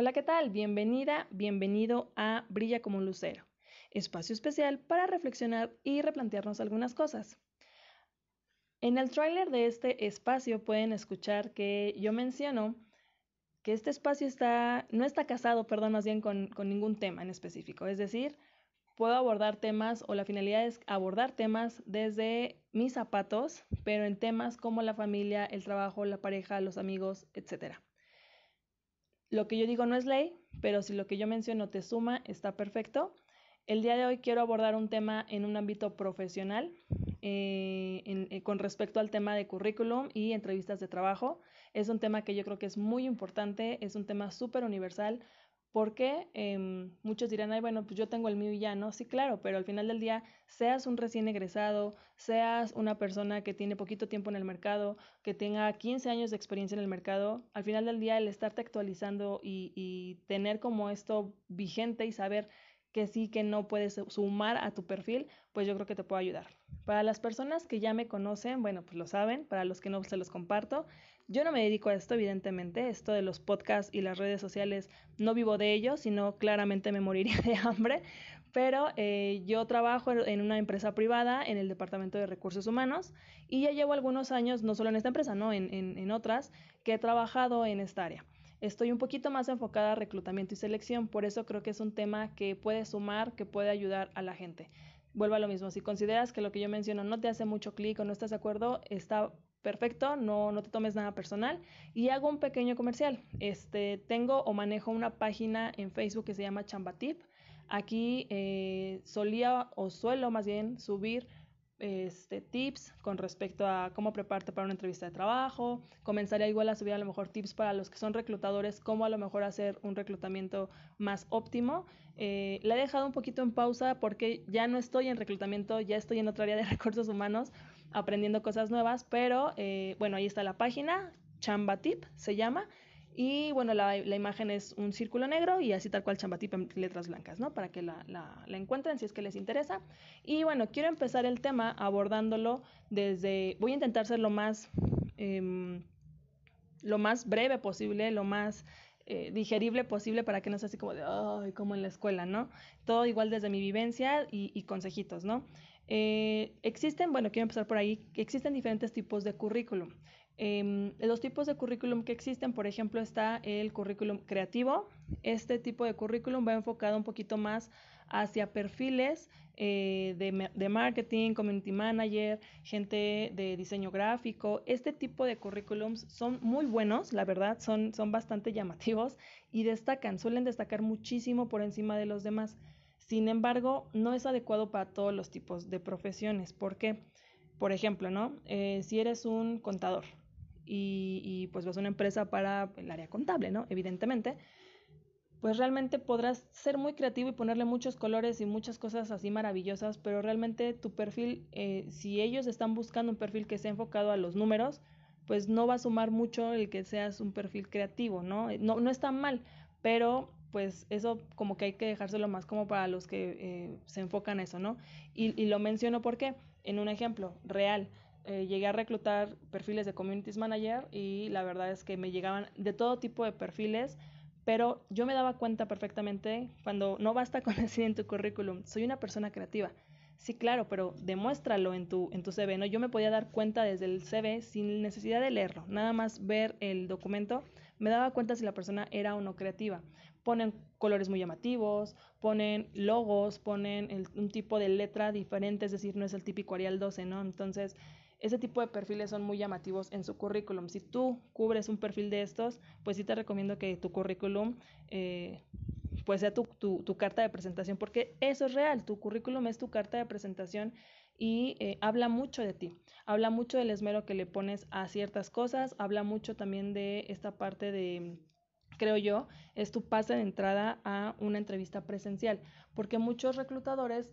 Hola, ¿qué tal? Bienvenida, bienvenido a Brilla como un lucero, espacio especial para reflexionar y replantearnos algunas cosas. En el tráiler de este espacio pueden escuchar que yo menciono que este espacio está, no está casado, perdón, más bien con, con ningún tema en específico. Es decir, puedo abordar temas o la finalidad es abordar temas desde mis zapatos, pero en temas como la familia, el trabajo, la pareja, los amigos, etcétera. Lo que yo digo no es ley, pero si lo que yo menciono te suma, está perfecto. El día de hoy quiero abordar un tema en un ámbito profesional eh, eh, con respecto al tema de currículum y entrevistas de trabajo. Es un tema que yo creo que es muy importante, es un tema súper universal porque em, muchos dirán, ay, bueno, pues yo tengo el mío y ya, ¿no? Sí, claro, pero al final del día, seas un recién egresado, seas una persona que tiene poquito tiempo en el mercado, que tenga 15 años de experiencia en el mercado, al final del día el estarte actualizando y, y tener como esto vigente y saber que sí, que no puedes sumar a tu perfil, pues yo creo que te puedo ayudar. Para las personas que ya me conocen, bueno, pues lo saben, para los que no se los comparto, yo no me dedico a esto, evidentemente, esto de los podcasts y las redes sociales, no vivo de ello, sino claramente me moriría de hambre, pero eh, yo trabajo en una empresa privada en el Departamento de Recursos Humanos y ya llevo algunos años, no solo en esta empresa, no, en, en otras, que he trabajado en esta área. Estoy un poquito más enfocada a reclutamiento y selección, por eso creo que es un tema que puede sumar, que puede ayudar a la gente. Vuelvo a lo mismo, si consideras que lo que yo menciono no te hace mucho clic o no estás de acuerdo, está perfecto, no, no te tomes nada personal. Y hago un pequeño comercial. Este, tengo o manejo una página en Facebook que se llama Chambatip. Aquí eh, solía o suelo más bien subir este, tips con respecto a cómo prepararte para una entrevista de trabajo. Comenzaría igual a subir a lo mejor tips para los que son reclutadores, cómo a lo mejor hacer un reclutamiento más óptimo. Eh, la he dejado un poquito en pausa porque ya no estoy en reclutamiento, ya estoy en otra área de recursos humanos aprendiendo cosas nuevas, pero eh, bueno, ahí está la página, Chambatip se llama, y bueno, la, la, imagen es un círculo negro y así tal cual Chambatip en letras blancas, ¿no? Para que la, la, la, encuentren si es que les interesa. Y bueno, quiero empezar el tema abordándolo desde, voy a intentar ser lo más, eh, lo más breve posible, lo más eh, digerible posible para que no sea así como de, ay, como en la escuela, ¿no? Todo igual desde mi vivencia y consejitos, ¿no? Eh, existen, bueno, quiero empezar por ahí, existen diferentes tipos de currículum. Eh, los tipos de currículum que existen, por ejemplo, está el currículum creativo. Este tipo de currículum va enfocado un poquito más hacia perfiles eh, de, de, marketing, community manager, gente de diseño gráfico. Este tipo de currículums son muy buenos, la verdad, son, son bastante llamativos y destacan, suelen destacar muchísimo por encima de los demás. Sin embargo, no es adecuado para todos los tipos de profesiones. porque, Por ejemplo, ¿no? Eh, si eres un contador y, y, pues vas a una empresa para el área contable, ¿no? Evidentemente, pues realmente podrás ser muy creativo y ponerle muchos colores y muchas cosas así maravillosas, pero realmente tu perfil, eh, si ellos están buscando un perfil que sea enfocado a los números, pues no va a sumar mucho el que seas un perfil creativo, ¿no? No, no está mal, pero pues eso como que hay que dejárselo más como para los que eh, se enfocan en eso, ¿no? Y, y, lo menciono porque, en un ejemplo real, eh, llegué a reclutar perfiles de Communities Manager y la verdad es que me llegaban de todo tipo de perfiles, pero yo me daba cuenta perfectamente cuando no basta con decir en tu currículum, soy una persona creativa. Sí, claro, pero demuéstralo en tu, en tu CV, ¿no? Yo me podía dar cuenta desde el CV sin necesidad de leerlo, nada más ver el documento, me daba cuenta si la persona era o no creativa ponen colores muy llamativos, ponen logos, ponen el, un tipo de letra diferente, es decir, no es el típico Arial 12, ¿no? Entonces, ese tipo de perfiles son muy llamativos en su currículum. Si tú cubres un perfil de estos, pues sí te recomiendo que tu currículum eh, pues sea tu, tu, tu, carta de presentación, porque eso es real, tu currículum es tu carta de presentación y eh, habla mucho de ti, habla mucho del esmero que le pones a ciertas cosas, habla mucho también de esta parte de creo yo, es tu pase de entrada a una entrevista presencial, porque muchos reclutadores,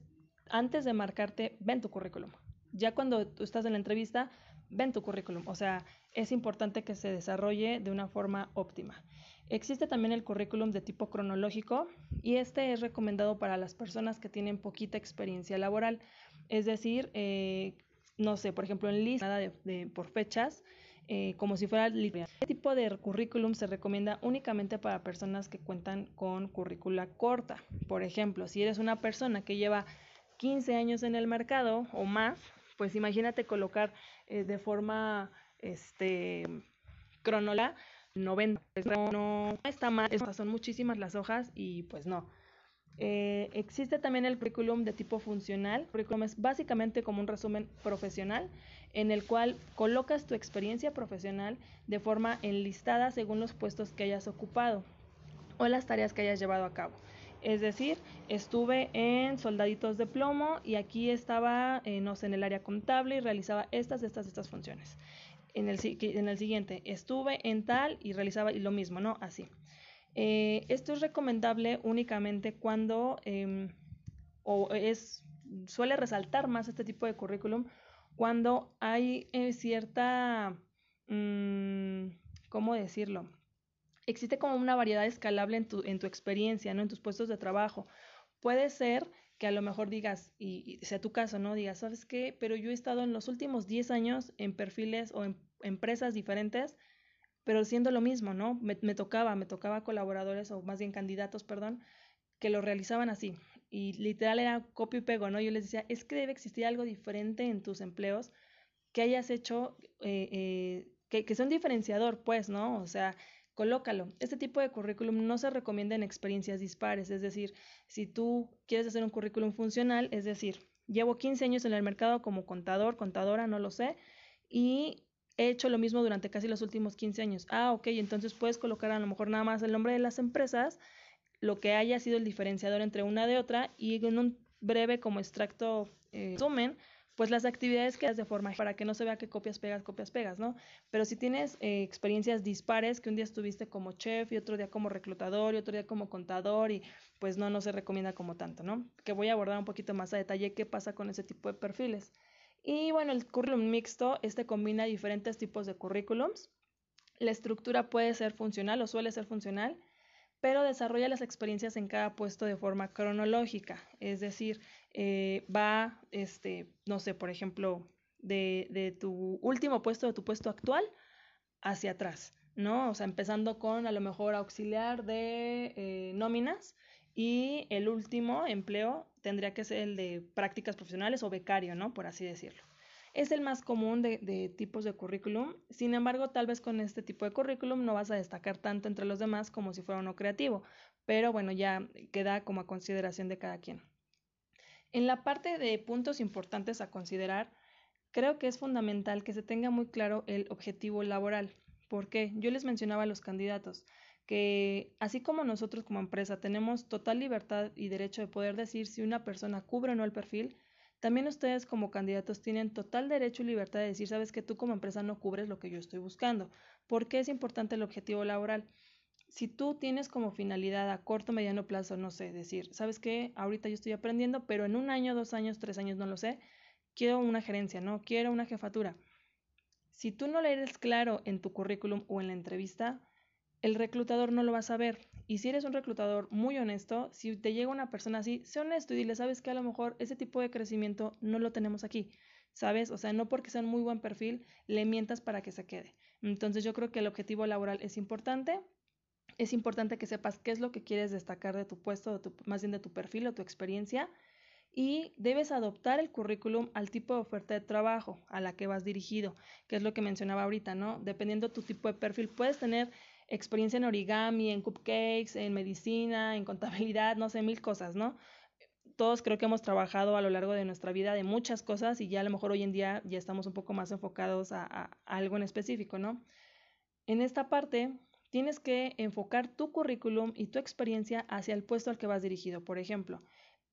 antes de marcarte, ven tu currículum. Ya cuando tú estás en la entrevista, ven tu currículum. O sea, es importante que se desarrolle de una forma óptima. Existe también el currículum de tipo cronológico y este es recomendado para las personas que tienen poquita experiencia laboral. Es decir, eh, no sé, por ejemplo, en lista de, de, por fechas, eh, como si fuera literal. Este tipo de currículum se recomienda únicamente para personas que cuentan con currícula corta. Por ejemplo, si eres una persona que lleva 15 años en el mercado o más, pues imagínate colocar eh, de forma este, cronológica 90. Pues no, no está mal, son muchísimas las hojas y pues no. Eh, existe también el currículum de tipo funcional. El currículum es básicamente como un resumen profesional en el cual colocas tu experiencia profesional de forma enlistada según los puestos que hayas ocupado o las tareas que hayas llevado a cabo. Es decir, estuve en soldaditos de plomo y aquí estaba, eh, no sé, en el área contable y realizaba estas, estas, estas funciones. En el, en el siguiente, estuve en tal y realizaba lo mismo, ¿no? Así. Eh, esto es recomendable únicamente cuando em, o es suele resaltar más este tipo de currículum cuando hay eh, cierta, mm, ¿cómo decirlo? Existe como una variedad escalable en tu, en tu experiencia, ¿no? En tus puestos de trabajo. Puede ser que a lo mejor digas, y, sea tu caso, ¿no? Digas, ¿sabes qué? Pero yo he estado en los últimos 10 años en perfiles o en empresas diferentes, pero siendo lo mismo, ¿no? Me, me, tocaba, me tocaba colaboradores o más bien candidatos, perdón, que lo realizaban así y literal era copio y pego, ¿no? Yo les decía, es que debe existir algo diferente en tus empleos que hayas hecho, eh, eh, que, que sea un diferenciador, pues, ¿no? O sea, colócalo. Este tipo de currículum no se recomienda en experiencias dispares, es decir, si tú quieres hacer un currículum funcional, es decir, llevo 15 años en el mercado como contador, contadora, no lo sé, y he hecho lo mismo durante casi los últimos 15 años. Ah, ok, entonces puedes colocar a lo mejor nada más el nombre de las empresas lo que haya sido el diferenciador entre una de otra y en un breve como extracto eh, resumen, pues las actividades que haces de forma para que no se vea que copias, pegas, copias, pegas, ¿no? Pero si tienes eh, experiencias dispares, que un día estuviste como chef y otro día como reclutador y otro día como contador y pues no, no se recomienda como tanto, ¿no? Que voy a abordar un poquito más a detalle qué pasa con ese tipo de perfiles. Y bueno, el currículum mixto, este combina diferentes tipos de currículums. La estructura puede ser funcional o suele ser funcional pero desarrolla las experiencias en cada puesto de forma cronológica, es decir, eh, va, este, no sé, por ejemplo, de, de, tu último puesto, de tu puesto actual, hacia atrás, ¿no? O sea, empezando con a lo mejor auxiliar de eh, nóminas y el último empleo tendría que ser el de prácticas profesionales o becario, ¿no? Por así decirlo. Es el más común de, tipos de currículum, sin embargo, tal vez con este tipo de currículum no vas a destacar tanto entre los demás como si fuera uno creativo, pero bueno, ya queda como a consideración de cada quien. En la parte de puntos importantes a considerar, creo que es fundamental que se tenga muy claro el objetivo laboral. ¿Por qué? Yo les mencionaba a los candidatos que así como nosotros como empresa tenemos total libertad y derecho de poder decir si una persona cubre o no el perfil, también ustedes como candidatos tienen total derecho y libertad de decir, sabes que tú como empresa no cubres lo que yo estoy buscando. ¿Por qué es importante el objetivo laboral? Si tú tienes como finalidad a corto, mediano plazo, no sé, decir, sabes que ahorita yo estoy aprendiendo, pero en un año, dos años, tres años, no lo sé, quiero una gerencia, ¿no? Quiero una jefatura. Si tú no le eres claro en tu currículum o en la entrevista, el reclutador no lo va a saber. Y si eres un reclutador muy honesto, si te llega una persona así, sé honesto y dile, sabes que a lo mejor ese tipo de crecimiento no lo tenemos aquí, ¿sabes? O sea, no porque sea un muy buen perfil, le mientas para que se quede. Entonces yo creo que el objetivo laboral es importante. Es importante que sepas qué es lo que quieres destacar de tu puesto, de más bien de tu perfil o tu experiencia. Y debes adoptar el currículum al tipo de oferta de trabajo a la que vas dirigido, que es lo que mencionaba ahorita, ¿no? Dependiendo tu tipo de perfil, puedes tener experiencia en origami, en cupcakes, en medicina, en contabilidad, no sé, mil cosas, ¿no? Todos creo que hemos trabajado a lo largo de nuestra vida de muchas cosas y ya a lo mejor hoy en día ya estamos un poco más enfocados a, algo en específico, ¿no? En esta parte tienes que enfocar tu currículum y tu experiencia hacia el puesto al que vas dirigido. Por ejemplo,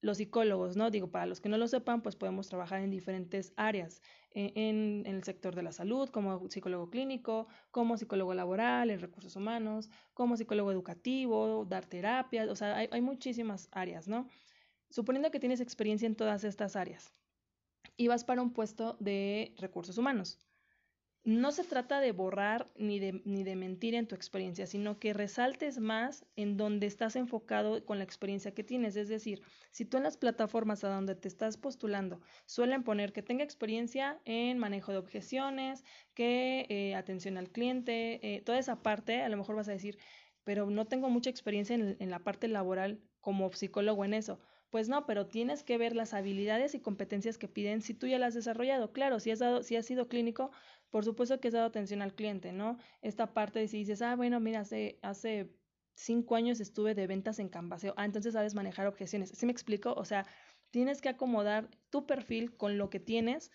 los psicólogos, ¿no? Digo, para los que no lo sepan, pues podemos trabajar en diferentes áreas, e, en, el sector de la salud, como psicólogo clínico, como psicólogo laboral, en recursos humanos, como psicólogo educativo, dar terapia, o sea, hay, hay muchísimas áreas, ¿no? Suponiendo que tienes experiencia en todas estas áreas y vas para un puesto de recursos humanos. No se trata de borrar ni de, ni de mentir en tu experiencia, sino que resaltes más en donde estás enfocado con la experiencia que tienes. Es decir, si tú en las plataformas a donde te estás postulando suelen poner que tenga experiencia en manejo de objeciones, que eh, atención al cliente, eh, toda esa parte, a lo mejor vas a decir, pero no tengo mucha experiencia en, en la parte laboral como psicólogo en eso. Pues no, pero tienes que ver las habilidades y competencias que piden si tú ya las has desarrollado. Claro, si has, dado, si has sido clínico, por supuesto que has dado atención al cliente, ¿no? Esta parte de si dices, ah, bueno, mira, hace, hace cinco años estuve de ventas en Canvaseo, ah, entonces sabes manejar objeciones. ¿Sí me explico? O sea, tienes que acomodar tu perfil con lo que tienes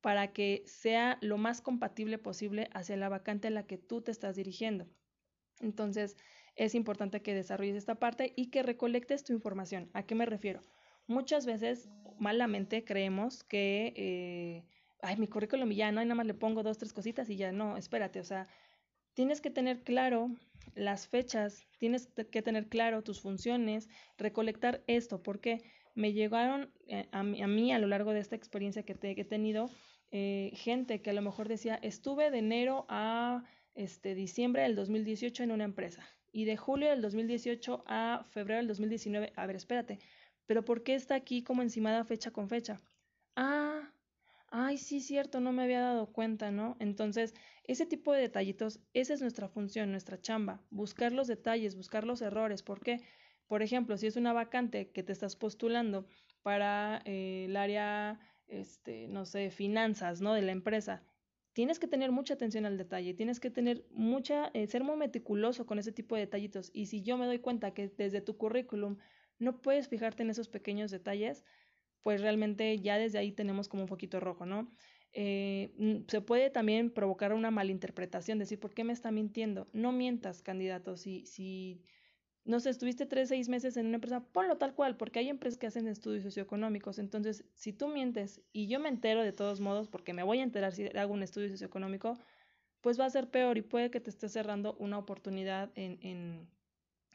para que sea lo más compatible posible hacia la vacante a la que tú te estás dirigiendo. Entonces, es importante que desarrolles esta parte y que recolectes tu información. ¿A qué me refiero? Muchas veces, malamente, creemos que eh, ay, mi currículum ya no, y nada más le pongo dos, tres cositas y ya no, espérate, o sea, tienes que tener claro las fechas, tienes que tener claro tus funciones, recolectar esto, porque me llegaron eh, a, mí, a lo largo de esta experiencia que, he tenido, eh, gente que a lo mejor decía, estuve de enero a este, diciembre del 2018 en una empresa y de julio del 2018 a febrero del 2019, a ver, espérate, pero ¿por qué está aquí como encimada fecha con fecha? Ah, ay, sí, cierto, no me había dado cuenta, ¿no? Entonces, ese tipo de detallitos, esa es nuestra función, nuestra chamba, buscar los detalles, buscar los errores. ¿Por qué? Por ejemplo, si es una vacante que te estás postulando para eh, el área, este, no sé, finanzas, ¿no? De la empresa, tienes que tener mucha atención al detalle, tienes que tener mucha, eh, ser muy meticuloso con ese tipo de detallitos. Y si yo me doy cuenta que desde tu currículum no puedes fijarte en esos pequeños detalles, pues realmente ya desde ahí tenemos como un poquito rojo, ¿no? Eh, se puede también provocar una malinterpretación, decir, ¿por qué me está mintiendo? No mientas, candidato. Si, si no sé, estuviste tres, seis meses en una empresa, ponlo tal cual, porque hay empresas que hacen estudios socioeconómicos. Entonces, si tú mientes y yo me entero de todos modos, porque me voy a enterar si hago un estudio socioeconómico, pues va a ser peor y puede que te esté cerrando una oportunidad en, en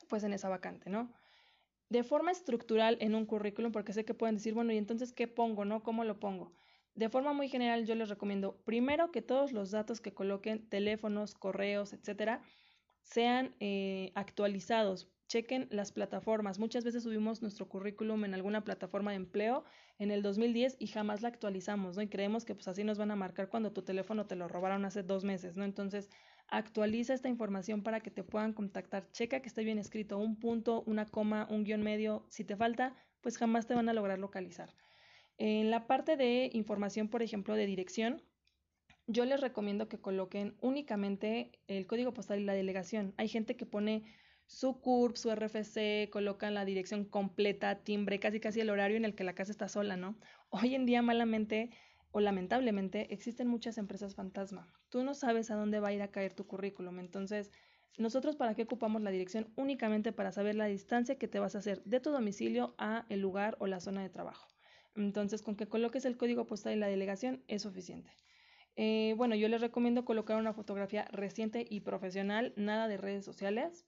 pues en esa vacante, ¿no? de forma estructural en un currículum, porque sé que pueden decir, bueno, ¿y entonces qué pongo, no? ¿Cómo lo pongo? De forma muy general, yo les recomiendo primero que todos los datos que coloquen, teléfonos, correos, etcétera, sean eh, actualizados. Chequen las plataformas. Muchas veces subimos nuestro currículum en alguna plataforma de empleo en el 2010 y jamás la actualizamos, ¿no? Y creemos que pues así nos van a marcar cuando tu teléfono te lo robaron hace dos meses, ¿no? Entonces, actualiza esta información para que te puedan contactar. Checa que esté bien escrito, un punto, una coma, un guion medio. Si te falta, pues jamás te van a lograr localizar. En la parte de información, por ejemplo, de dirección, yo les recomiendo que coloquen únicamente el código postal y la delegación. Hay gente que pone su CURP, su RFC, colocan la dirección completa, timbre, casi casi el horario en el que la casa está sola, ¿no? Hoy en día malamente o lamentablemente existen muchas empresas fantasma. Tú no sabes a dónde va a ir a caer tu currículum. Entonces, nosotros para qué ocupamos la dirección únicamente para saber la distancia que te vas a hacer de tu domicilio a el lugar o la zona de trabajo. Entonces, con que coloques el código postal y la delegación es suficiente. Eh, bueno, yo les recomiendo colocar una fotografía reciente y profesional, nada de redes sociales.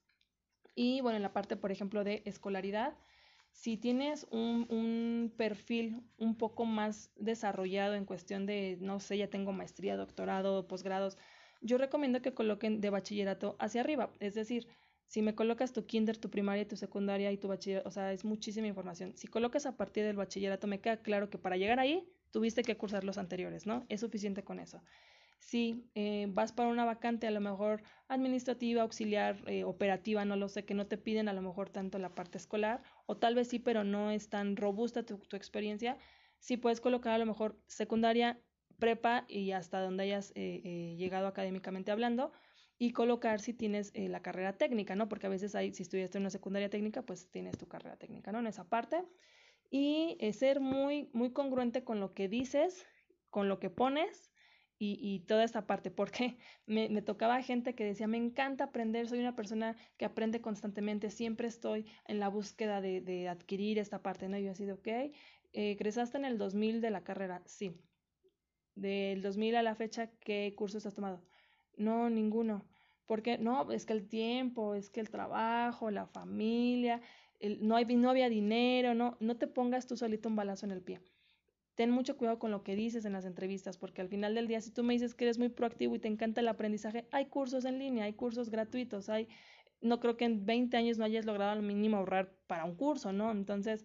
Y bueno, en la parte, por ejemplo, de escolaridad, si tienes un, un, perfil un poco más desarrollado en cuestión de, no sé, ya tengo maestría, doctorado, posgrados, yo recomiendo que coloquen de bachillerato hacia arriba. Es decir, si me colocas tu kinder, tu primaria, tu secundaria y tu bachillerato, o sea, es muchísima información. Si colocas a partir del bachillerato, me queda claro que para llegar ahí tuviste que cursar los anteriores, ¿no? Es suficiente con eso si eh, vas para una vacante a lo mejor administrativa, auxiliar, eh, operativa, no lo sé, que no te piden a lo mejor tanto la parte escolar, o tal vez sí, pero no es tan robusta tu, experiencia, sí puedes colocar a lo mejor secundaria, prepa y hasta donde hayas eh, llegado académicamente hablando, y colocar si tienes la carrera técnica, ¿no? Porque a veces hay, si estudiaste una secundaria técnica, pues tienes tu carrera técnica, ¿no? En esa parte. Y ser muy, muy congruente con lo que dices, con lo que pones y, toda esta parte, porque me, me, tocaba gente que decía, me encanta aprender, soy una persona que aprende constantemente, siempre estoy en la búsqueda de, de adquirir esta parte, ¿no? Y yo así de, ok, eh, ¿egresaste en el 2000 de la carrera? Sí. Del 2000 a la fecha, ¿qué cursos has tomado? No, ninguno. porque No, es que el tiempo, es que el trabajo, la familia, el, no, hay, no había dinero, no, no te pongas tú solito un balazo en el pie ten mucho cuidado con lo que dices en las entrevistas, porque al final del día, si tú me dices que eres muy proactivo y te encanta el aprendizaje, hay cursos en línea, hay cursos gratuitos, hay, no creo que en 20 años no hayas logrado al mínimo ahorrar para un curso, ¿no? Entonces,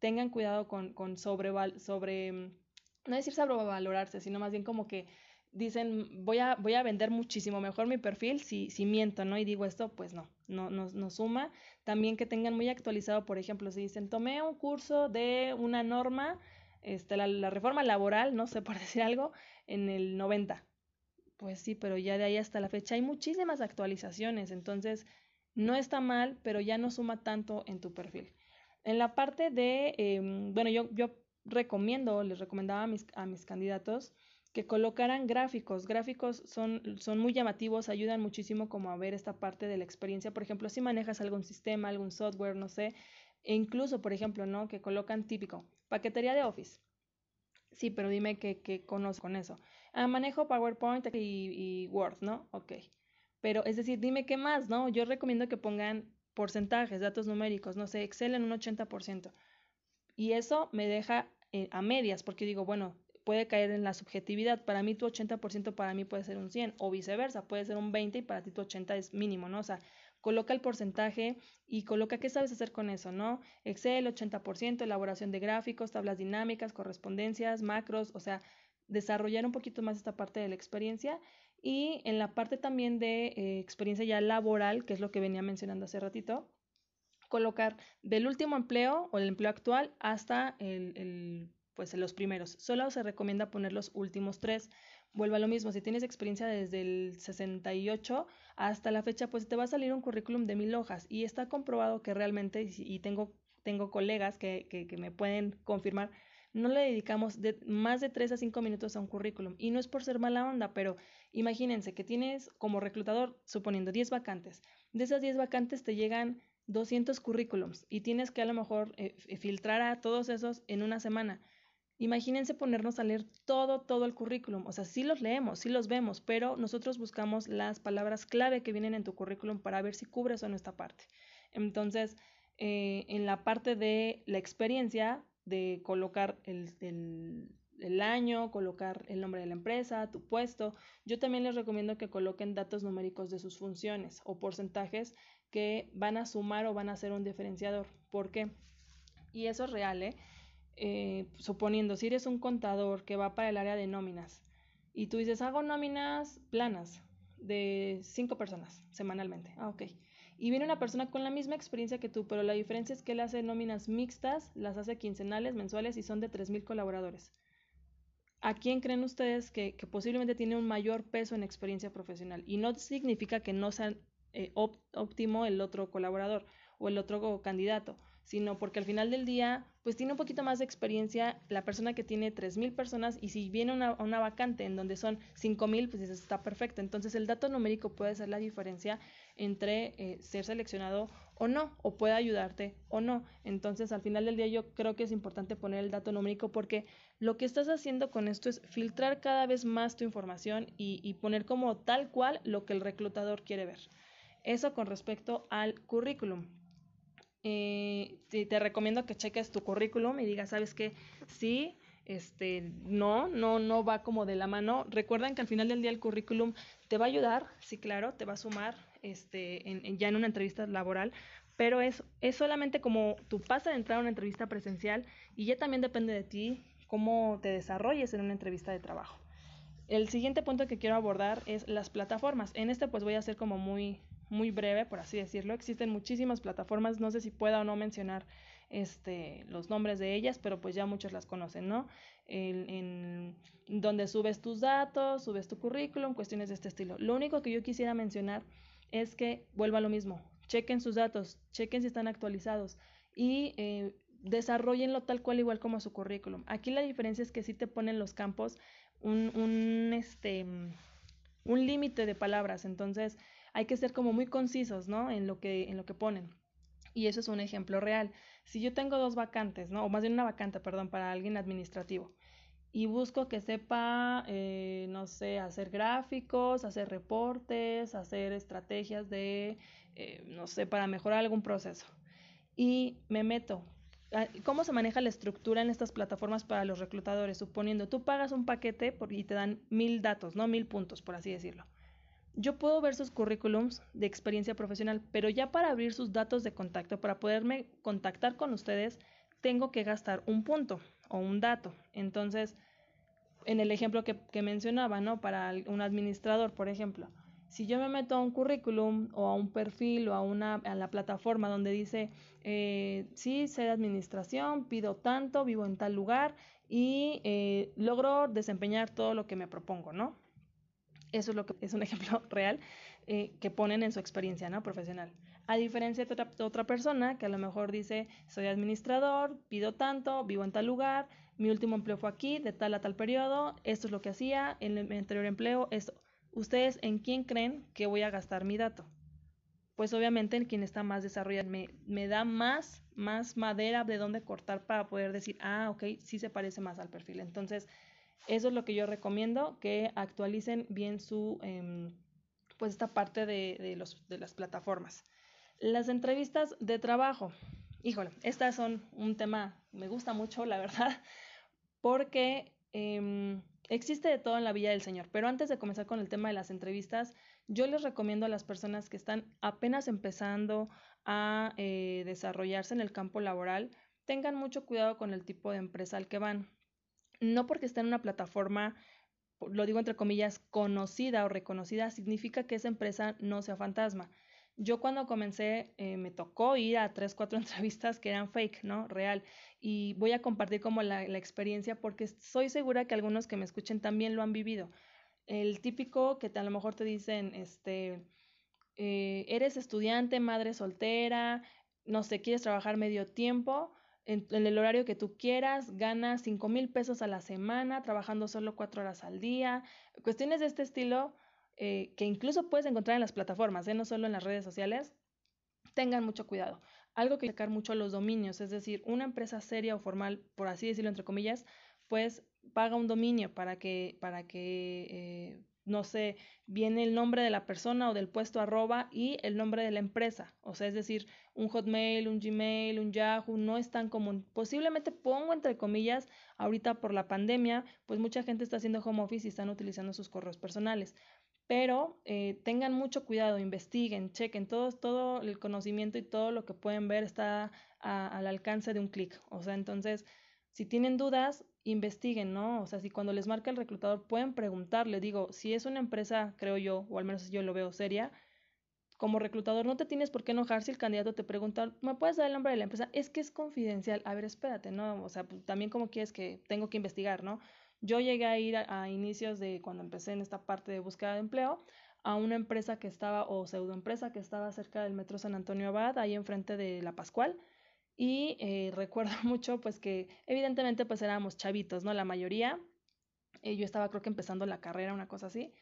tengan cuidado con, con sobre, sobre, no decir sobrevalorarse, sino más bien como que dicen, voy a, voy a vender muchísimo mejor mi perfil si, si miento, ¿no? Y digo esto, pues no, no, no, no suma. También que tengan muy actualizado, por ejemplo, si dicen, tomé un curso de una norma, este, la, la reforma laboral, no sé por decir algo, en el 90. Pues sí, pero ya de ahí hasta la fecha hay muchísimas actualizaciones, entonces no está mal, pero ya no suma tanto en tu perfil. En la parte de, em, bueno, yo, yo recomiendo, les recomendaba a mis, a mis candidatos que colocaran gráficos. Gráficos son, son muy llamativos, ayudan muchísimo como a ver esta parte de la experiencia. Por ejemplo, si manejas algún sistema, algún software, no sé, e incluso, por ejemplo, ¿no? Que colocan típico, paquetería de Office. Sí, pero dime qué que conozco con eso. Ah, manejo PowerPoint y, y Word, ¿no? Ok. Pero es decir, dime qué más, ¿no? Yo recomiendo que pongan porcentajes, datos numéricos, no sé, Excel en un 80%. Y eso me deja eh, a medias, porque digo, bueno, puede caer en la subjetividad. Para mí tu 80% para mí puede ser un 100 o viceversa, puede ser un 20 y para ti tu 80 es mínimo, ¿no? O sea, coloca el porcentaje y coloca qué sabes hacer con eso, ¿no? Excel 80%, elaboración de gráficos, tablas dinámicas, correspondencias, macros, o sea, desarrollar un poquito más esta parte de la experiencia y en la parte también de eh, experiencia ya laboral, que es lo que venía mencionando hace ratito, colocar del último empleo o el empleo actual hasta el, el pues los primeros. Solo se recomienda poner los últimos tres. Vuelvo a lo mismo, si tienes experiencia desde el 68 hasta la fecha, pues te va a salir un currículum de mil hojas y está comprobado que realmente, y tengo, tengo colegas que, que, me pueden confirmar, no le dedicamos de más de tres a cinco minutos a un currículum. Y no es por ser mala onda, pero imagínense que tienes como reclutador, suponiendo 10 vacantes. De esas 10 vacantes te llegan 200 currículums y tienes que a lo mejor eh, filtrar a todos esos en una semana. Imagínense ponernos a leer todo, todo el currículum. O sea, sí los leemos, sí los vemos, pero nosotros buscamos las palabras clave que vienen en tu currículum para ver si cubres o no esta parte. Entonces, eh, en la parte de la experiencia, de colocar el, el, el, año, colocar el nombre de la empresa, tu puesto, yo también les recomiendo que coloquen datos numéricos de sus funciones o porcentajes que van a sumar o van a ser un diferenciador. ¿Por qué? Y eso es real, ¿eh? Eh, suponiendo, si eres un contador que va para el área de nóminas y tú dices, hago nóminas planas de cinco personas semanalmente. Ah, ok. Y viene una persona con la misma experiencia que tú, pero la diferencia es que él hace nóminas mixtas, las hace quincenales, mensuales y son de 3.000 colaboradores. ¿A quién creen ustedes que, posiblemente tiene un mayor peso en experiencia profesional? Y no significa que no sea eh, óptimo el otro colaborador o el otro candidato, sino porque al final del día, pues tiene un poquito más de experiencia la persona que tiene 3.000 personas y si viene una, una vacante en donde son 5.000, pues está perfecto. Entonces el dato numérico puede ser la diferencia entre eh, ser seleccionado o no, o puede ayudarte o no. Entonces al final del día yo creo que es importante poner el dato numérico porque lo que estás haciendo con esto es filtrar cada vez más tu información y, y poner como tal cual lo que el reclutador quiere ver. Eso con respecto al currículum eh, te, recomiendo que cheques tu currículum y digas, ¿sabes qué? Sí, este, no, no, no va como de la mano. Recuerden que al final del día el currículum te va a ayudar, sí, claro, te va a sumar este, en, ya en una entrevista laboral, pero es, es solamente como tu pasa de entrar a una entrevista presencial y ya también depende de ti cómo te desarrolles en una entrevista de trabajo. El siguiente punto que quiero abordar es las plataformas. En este pues voy a ser como muy, muy breve, por así decirlo. Existen muchísimas plataformas, no sé si pueda o no mencionar este, los nombres de ellas, pero pues ya muchos las conocen, ¿no? En, donde subes tus datos, subes tu currículum, cuestiones de este estilo. Lo único que yo quisiera mencionar es que vuelva a lo mismo, chequen sus datos, chequen si están actualizados y eh, desarrollenlo tal cual igual como su currículum. Aquí la diferencia es que sí te ponen los campos un, un, este, un límite de palabras, entonces hay que ser como muy concisos, ¿no? En lo que, en lo que ponen. Y eso es un ejemplo real. Si yo tengo dos vacantes, ¿no? O más bien una vacante, perdón, para alguien administrativo. Y busco que sepa, eh, no sé, hacer gráficos, hacer reportes, hacer estrategias de, eh, no sé, para mejorar algún proceso. Y me meto ah, cómo se maneja la estructura en estas plataformas para los reclutadores, suponiendo tú pagas un paquete y te dan mil datos, no mil puntos, por así decirlo. Yo puedo ver sus currículums de experiencia profesional, pero ya para abrir sus datos de contacto, para poderme contactar con ustedes, tengo que gastar un punto o un dato. Entonces, en el ejemplo que, mencionaba, ¿no? Para un administrador, por ejemplo, si yo me meto a un currículum o a un perfil o a, una, a la plataforma donde dice, eh, sí, sé de administración, pido tanto, vivo en tal lugar y eh, logro desempeñar todo lo que me propongo, ¿no? Eso es lo que es un ejemplo real eh, que ponen en su experiencia ¿no? profesional. A diferencia de otra, otra, persona que a lo mejor dice, soy administrador, pido tanto, vivo en tal lugar, mi último empleo fue aquí, de tal a tal periodo, esto es lo que hacía, en mi anterior empleo, esto. ¿Ustedes en quién creen que voy a gastar mi dato? Pues obviamente en quien está más desarrollado. Me, me da más, más madera de dónde cortar para poder decir, ah, ok, sí se parece más al perfil. Entonces, eso es lo que yo recomiendo, que actualicen bien su, em, pues esta parte de, de, los, de las plataformas. Las entrevistas de trabajo. Híjole, estas son un tema, me gusta mucho, la verdad, porque eh, existe de todo en la Villa del Señor. Pero antes de comenzar con el tema de las entrevistas, yo les recomiendo a las personas que están apenas empezando a eh, desarrollarse en el campo laboral, tengan mucho cuidado con el tipo de empresa al que van no porque esté en una plataforma, lo digo entre comillas, conocida o reconocida, significa que esa empresa no sea fantasma. Yo cuando comencé eh, me tocó ir a tres, cuatro entrevistas que eran fake, ¿no? Real. Y voy a compartir como la, experiencia porque soy segura que algunos que me escuchen también lo han vivido. El típico que a lo mejor te dicen, este, eh, eres estudiante, madre soltera, no sé, quieres trabajar medio tiempo, en, el horario que tú quieras, ganas cinco mil pesos a la semana, trabajando solo cuatro horas al día, cuestiones de este estilo eh, que incluso puedes encontrar en las plataformas, ¿eh? no solo en las redes sociales, tengan mucho cuidado. Algo que sacar mucho los dominios, es decir, una empresa seria o formal, por así decirlo entre comillas, pues paga un dominio para que, para que eh, no sé, viene el nombre de la persona o del puesto arroba y el nombre de la empresa. O sea, es decir, un Hotmail, un Gmail, un Yahoo, no es tan común. Posiblemente pongo entre comillas, ahorita por la pandemia, pues mucha gente está haciendo home office y están utilizando sus correos personales. Pero eh, tengan mucho cuidado, investiguen, chequen, todo, todo el conocimiento y todo lo que pueden ver está al alcance de un clic. O sea, entonces, si tienen dudas, investiguen, ¿no? O sea, si cuando les marca el reclutador pueden preguntarle, digo, si es una empresa, creo yo, o al menos yo lo veo seria, como reclutador no te tienes por qué enojar si el candidato te pregunta, ¿me puedes dar el nombre de la empresa? Es que es confidencial. A ver, espérate, ¿no? O sea, pues, también como quieres que tengo que investigar, ¿no? Yo llegué a ir a, inicios de cuando empecé en esta parte de búsqueda de empleo a una empresa que estaba, o pseudoempresa que estaba cerca del metro San Antonio Abad, ahí enfrente de La Pascual, y eh, recuerdo mucho pues que evidentemente pues éramos chavitos, ¿no? La mayoría. Eh, yo estaba creo que empezando la carrera, una cosa así.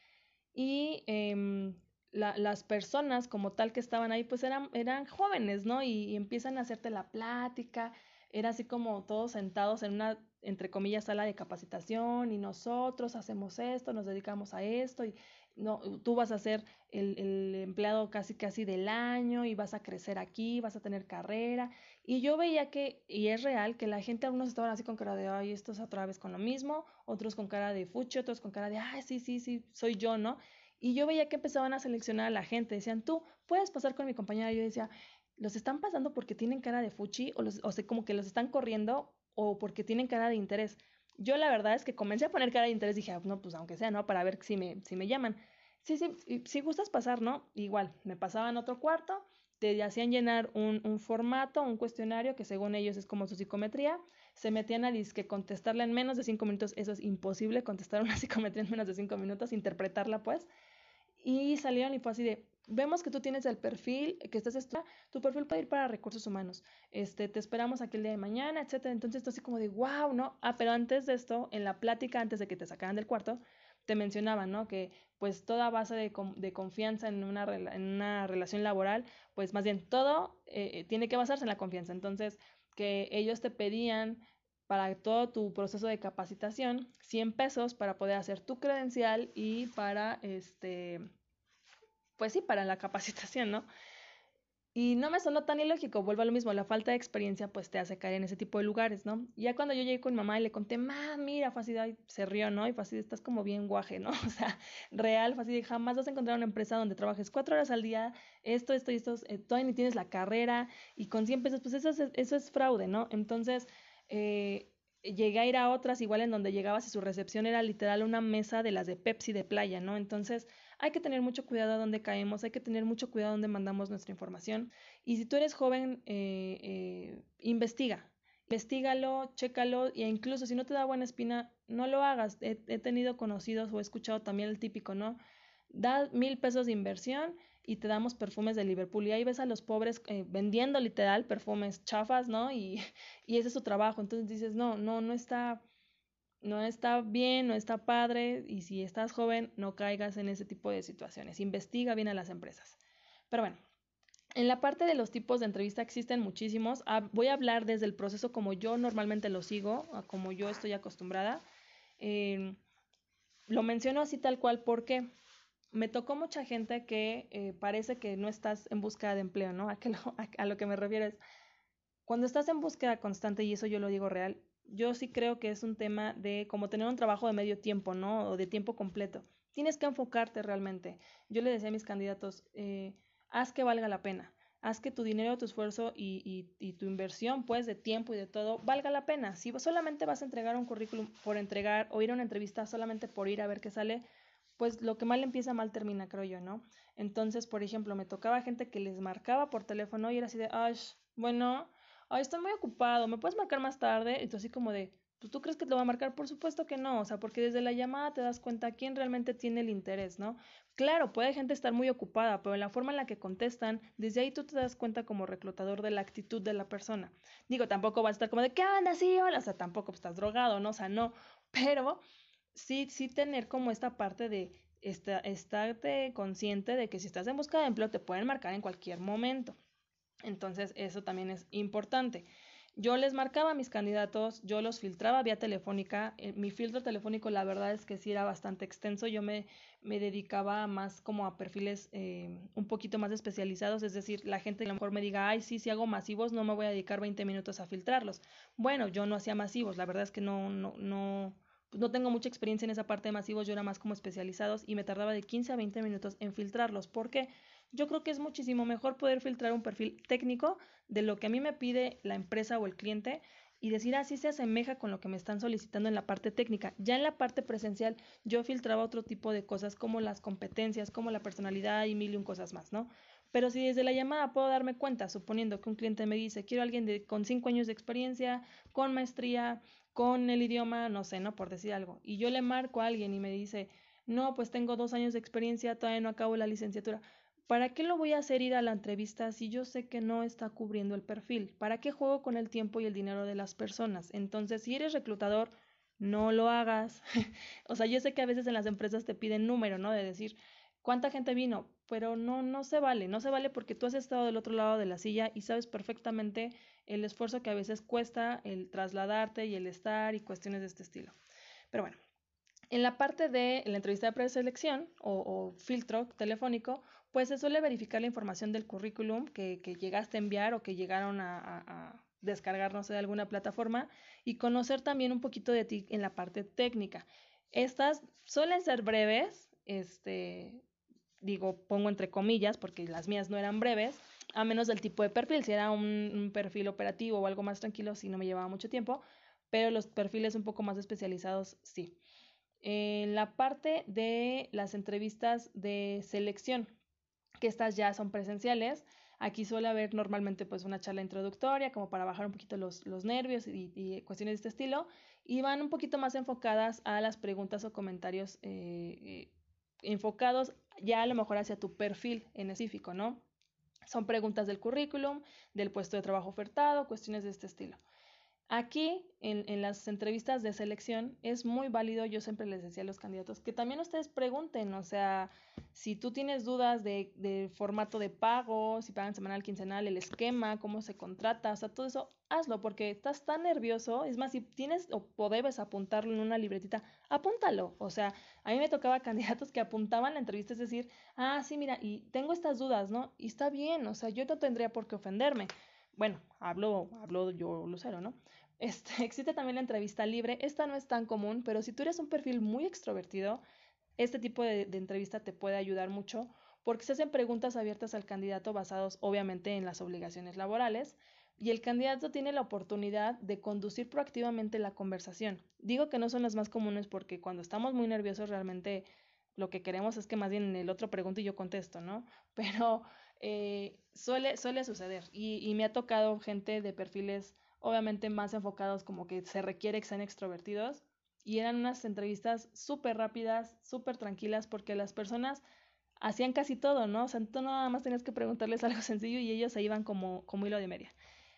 Y em, las personas como tal que estaban ahí pues eran, eran jóvenes, ¿no? Y, y, empiezan a hacerte la plática. Era así como todos sentados en una, entre comillas, sala de capacitación y nosotros hacemos esto, nos dedicamos a esto y no, tú vas a ser el, el, empleado casi casi del año y vas a crecer aquí, vas a tener carrera. Y yo veía que, y es real, que la gente, algunos estaban así con cara de, ay, esto es otra vez con lo mismo, otros con cara de fucho, otros con cara de, ay, sí, sí, sí, soy yo, ¿no? Y yo veía que empezaban a seleccionar a la gente, decían, tú puedes pasar con mi compañera. Yo decía, ¿los están pasando porque tienen cara de fuchi o, los, o sea, como que los están corriendo o porque tienen cara de interés? Yo la verdad es que comencé a poner cara de interés, dije, ah, no, pues aunque sea, ¿no? Para ver si me, si me llaman. Sí, sí, si gustas pasar, ¿no? Igual, me pasaban otro cuarto, te hacían llenar un, un, formato, un cuestionario que según ellos es como su psicometría, se metían a que contestarla en menos de cinco minutos, eso es imposible, contestar una psicometría en menos de cinco minutos, interpretarla pues, y salieron y fue así de, vemos que tú tienes el perfil, que estás estudiando, tu perfil puede ir para recursos humanos, este, te esperamos aquí el día de mañana, etcétera. Entonces, esto así como de, wow, ¿no? Ah, pero antes de esto, en la plática, antes de que te sacaran del cuarto, te mencionaban, ¿no? Que pues toda base de, de confianza en una, en una relación laboral, pues más bien todo eh, eh, tiene que basarse en la confianza. Entonces, que ellos te pedían para todo tu proceso de capacitación 100 pesos para poder hacer tu credencial y para este pues sí, para la capacitación, ¿no? Y no me sonó tan ilógico, vuelvo a lo mismo, la falta de experiencia pues te hace caer en ese tipo de lugares, ¿no? ya cuando yo llegué con mamá y le conté, mamá, mira, fue así, se rió, ¿no? Y fue así, estás como bien guaje, ¿no? O sea, real, fue así, jamás vas a encontrar una empresa donde trabajes cuatro horas al día, esto, esto y esto, eh, todavía ni tienes la carrera y con 100 pesos, pues eso es, eso es fraude, ¿no? Entonces, eh, llegué a ir a otras igual en donde llegabas y su recepción era literal una mesa de las de Pepsi de playa, ¿no? Entonces hay que tener mucho cuidado a dónde caemos, hay que tener mucho cuidado a dónde mandamos nuestra información. Y si tú eres joven, eh, eh, investiga, investigalo, chécalo e incluso si no te da buena espina, no lo hagas. He, tenido conocidos o he escuchado también el típico, ¿no? Da mil pesos de inversión y te damos perfumes de Liverpool. Y ahí ves a los pobres eh, vendiendo literal perfumes chafas, ¿no? Y, y, ese es su trabajo. Entonces dices, no, no, no está, no está bien, no está padre. Y si estás joven, no caigas en ese tipo de situaciones. Investiga bien a las empresas. Pero bueno, en la parte de los tipos de entrevista existen muchísimos. Ah, voy a hablar desde el proceso como yo normalmente lo sigo, como yo estoy acostumbrada. Eh, lo menciono así tal cual porque me tocó mucha gente que eh, parece que no estás en búsqueda de empleo, ¿no? A, lo, a, lo que me refiero es, cuando estás en búsqueda constante, y eso yo lo digo real, yo sí creo que es un tema de como tener un trabajo de medio tiempo, ¿no? O de tiempo completo. Tienes que enfocarte realmente. Yo le decía a mis candidatos, eh, haz que valga la pena. Haz que tu dinero, tu esfuerzo y, y, tu inversión, pues, de tiempo y de todo, valga la pena. Si solamente vas a entregar un currículum por entregar o ir a una entrevista solamente por ir a ver qué sale, pues lo que mal empieza, mal termina, creo yo, ¿no? Entonces, por ejemplo, me tocaba gente que les marcaba por teléfono y era así de, ay, bueno, ay, estoy muy ocupado, ¿me puedes marcar más tarde? Y tú así como de, pues tú crees que te lo va a marcar, por supuesto que no, o sea, porque desde la llamada te das cuenta quién realmente tiene el interés, ¿no? Claro, puede gente estar muy ocupada, pero en la forma en la que contestan, desde ahí tú te das cuenta como reclutador de la actitud de la persona. Digo, tampoco vas a estar como de, ¿qué onda? Sí, hola, o sea, tampoco estás drogado, ¿no? O sea, no, pero sí, sí tener como esta parte de esta, estarte consciente de que si estás en busca de empleo te pueden marcar en cualquier momento. Entonces, eso también es importante. Yo les marcaba mis candidatos, yo los filtraba vía telefónica. Eh, mi filtro telefónico, la verdad es que sí era bastante extenso. Yo me, me dedicaba más como a perfiles eh, un poquito más especializados, es decir, la gente a lo mejor me diga, ay, sí, si hago masivos, no me voy a dedicar 20 minutos a filtrarlos. Bueno, yo no hacía masivos, la verdad es que no, no, no, pues no tengo mucha experiencia en esa parte de masivos, yo era más como especializados y me tardaba de 15 a 20 minutos en filtrarlos. porque Yo creo que es muchísimo mejor poder filtrar un perfil técnico de lo que a mí me pide la empresa o el cliente y decir así ah, se asemeja con lo que me están solicitando en la parte técnica. Ya en la parte presencial yo filtraba otro tipo de cosas como las competencias, como la personalidad y mil y un cosas más, ¿no? Pero si desde la llamada puedo darme cuenta, suponiendo que un cliente me dice, quiero a alguien de, con cinco años de experiencia, con maestría, con el idioma, no sé, ¿no? Por decir algo. Y yo le marco a alguien y me dice, no, pues tengo dos años de experiencia, todavía no acabo la licenciatura. ¿Para qué lo voy a hacer ir a la entrevista si yo sé que no está cubriendo el perfil? ¿Para qué juego con el tiempo y el dinero de las personas? Entonces, si eres reclutador, no lo hagas. o sea, yo sé que a veces en las empresas te piden número, ¿no? De decir, ¿cuánta gente vino? Pero no, no se vale, no se vale porque tú has estado del otro lado de la silla y sabes perfectamente el esfuerzo que a veces cuesta el trasladarte y el estar y cuestiones de este estilo. Pero bueno, en la parte de la entrevista de preselección o, o filtro telefónico, pues se suele verificar la información del currículum que, llegaste a enviar o que llegaron a, a, a descargar, no sé, de alguna plataforma y conocer también un poquito de ti en la parte técnica. Estas suelen ser breves, este, digo, pongo entre comillas porque las mías no eran breves, a menos del tipo de perfil, si era un, perfil operativo o algo más tranquilo, si no me llevaba mucho tiempo, pero los perfiles un poco más especializados, sí. En la parte de las entrevistas de selección, que estas ya son presenciales, aquí suele haber normalmente pues una charla introductoria como para bajar un poquito los, los nervios y, cuestiones de este estilo, y van un poquito más enfocadas a las preguntas o comentarios eh, eh, enfocados ya a lo mejor hacia tu perfil en específico, ¿no? Son preguntas del currículum, del puesto de trabajo ofertado, cuestiones de este estilo. Aquí, en, en, las entrevistas de selección, es muy válido, yo siempre les decía a los candidatos, que también ustedes pregunten, o sea, Si tú tienes dudas de, de, formato de pago, si pagan semanal, quincenal, el esquema, cómo se contrata, o sea, todo eso, hazlo porque estás tan nervioso. Es más, si tienes o debes apuntarlo en una libretita, apúntalo. O sea, a mí me tocaba candidatos que apuntaban la entrevista, es decir, ah, sí, mira, y tengo estas dudas, ¿no? Y está bien, o sea, yo no tendría por qué ofenderme. Bueno, hablo, hablo yo, Lucero, ¿no? Este, existe también la entrevista libre. Esta no es tan común, pero si tú eres un perfil muy extrovertido, este tipo de, entrevista te puede ayudar mucho porque se hacen preguntas abiertas al candidato basados obviamente en las obligaciones laborales y el candidato tiene la oportunidad de conducir proactivamente la conversación. Digo que no son las más comunes porque cuando estamos muy nerviosos realmente lo que queremos es que más bien el otro pregunte y yo contesto, ¿no? Pero eh, suele, suele suceder y, y me ha tocado gente de perfiles obviamente más enfocados como que se requiere que sean extrovertidos y eran unas entrevistas súper rápidas, súper tranquilas, porque las personas hacían casi todo, ¿no? O sea, tú nada más tenías que preguntarles algo sencillo y ellos se iban como, como hilo de media.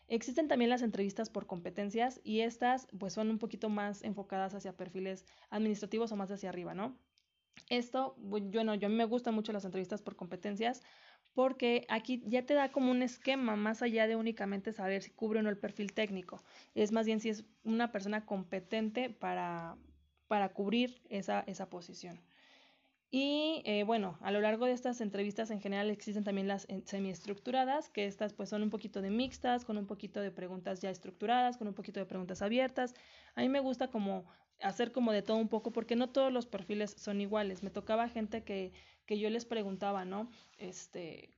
Existen también las entrevistas por competencias y estas pues son un poquito más enfocadas hacia perfiles administrativos o más hacia arriba, ¿no? Esto, yo no, yo a mí me gustan mucho las entrevistas por competencias porque aquí ya te da como un esquema más allá de únicamente saber si cubre o no el perfil técnico. Es más bien si es una persona competente para, para cubrir esa, esa posición. Y eh, bueno, a lo largo de estas entrevistas en general existen también las semiestructuradas, que estas pues son un poquito de mixtas, con un poquito de preguntas ya estructuradas, con un poquito de preguntas abiertas. A mí me gusta como hacer como de todo un poco, porque no todos los perfiles son iguales. Me tocaba gente que que yo les preguntaba, ¿no? Este,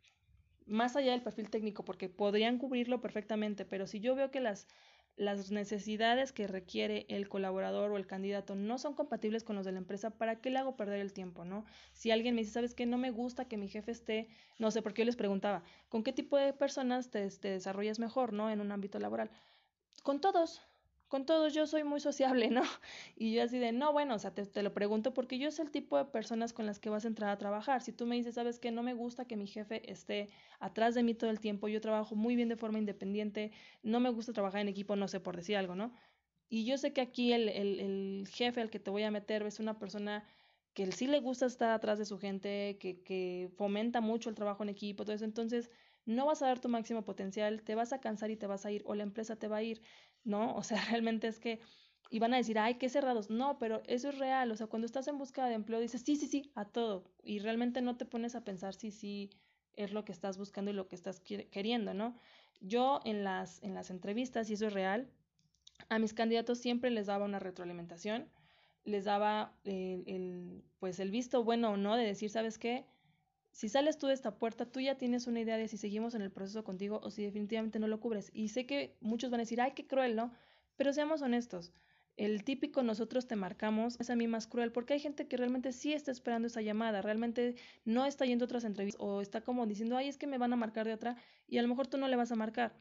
más allá del perfil técnico, porque podrían cubrirlo perfectamente, pero si yo veo que las, las necesidades que requiere el colaborador o el candidato no son compatibles con los de la empresa, ¿para qué le hago perder el tiempo, no? Si alguien me dice, ¿sabes qué? No me gusta que mi jefe esté, no sé, porque yo les preguntaba, ¿con qué tipo de personas te, te desarrollas mejor, no? En un ámbito laboral. Con todos, con todos yo soy muy sociable, ¿no? Y yo así de, no, bueno, o sea, te, lo pregunto porque yo soy el tipo de personas con las que vas a entrar a trabajar. Si tú me dices, sabes que no me gusta que mi jefe esté atrás de mí todo el tiempo, yo trabajo muy bien de forma independiente, no me gusta trabajar en equipo, no sé, por decir algo, ¿no? Y yo sé que aquí el, el, el jefe al que te voy a meter es una persona que sí le gusta estar atrás de su gente, que, que fomenta mucho el trabajo en equipo, todo eso, entonces no vas a dar tu máximo potencial, te vas a cansar y te vas a ir, o la empresa te va a ir. ¿No? O sea, realmente es que iban a decir, ay, qué cerrados. No, pero eso es real. O sea, cuando estás en busca de empleo dices, sí, sí, sí, a todo. Y realmente no te pones a pensar si sí es lo que estás buscando y lo que estás queriendo, ¿no? Yo en las, en las entrevistas, y eso es real, a mis candidatos siempre les daba una retroalimentación, les daba el, el, pues el visto bueno o no de decir, ¿sabes qué? Si sales tú de esta puerta, tú ya tienes una idea de si seguimos en el proceso contigo o si definitivamente no lo cubres. Y sé que muchos van a decir, ay, qué cruel, ¿no? Pero seamos honestos. El típico nosotros te marcamos es a mí más cruel porque hay gente que realmente sí está esperando esa llamada, realmente no está yendo a otras entrevistas o está como diciendo, ay, es que me van a marcar de otra y a lo mejor tú no le vas a marcar